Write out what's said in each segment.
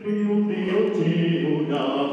Riuniti una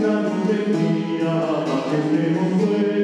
gran alegría, que